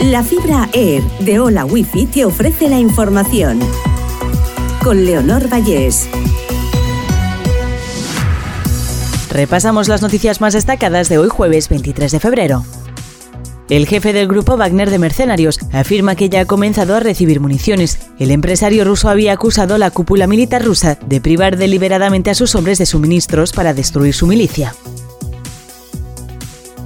La fibra Air de Hola Wifi te ofrece la información. Con Leonor Vallés. Repasamos las noticias más destacadas de hoy jueves 23 de febrero. El jefe del grupo Wagner de Mercenarios afirma que ya ha comenzado a recibir municiones. El empresario ruso había acusado a la cúpula militar rusa de privar deliberadamente a sus hombres de suministros para destruir su milicia.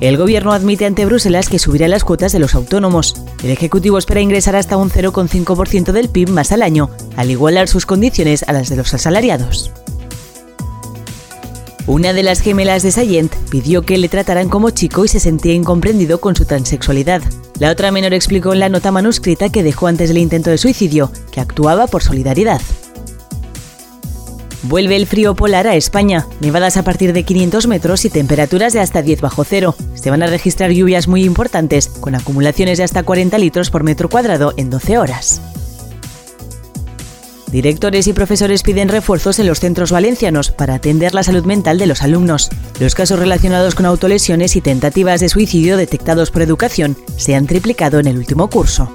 El gobierno admite ante Bruselas que subirá las cuotas de los autónomos. El Ejecutivo espera ingresar hasta un 0,5% del PIB más al año, al igualar sus condiciones a las de los asalariados. Una de las gemelas de Sayent pidió que le trataran como chico y se sentía incomprendido con su transexualidad. La otra menor explicó en la nota manuscrita que dejó antes del intento de suicidio, que actuaba por solidaridad. Vuelve el frío polar a España, nevadas a partir de 500 metros y temperaturas de hasta 10 bajo cero. Se van a registrar lluvias muy importantes, con acumulaciones de hasta 40 litros por metro cuadrado en 12 horas. Directores y profesores piden refuerzos en los centros valencianos para atender la salud mental de los alumnos. Los casos relacionados con autolesiones y tentativas de suicidio detectados por educación se han triplicado en el último curso.